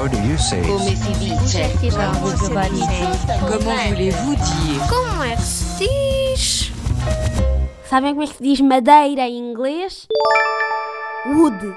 How do you say Come si dice? Comment voulez-vous dire Como é que se diz? Sabem como é que se diz madeira em inglês? Wood.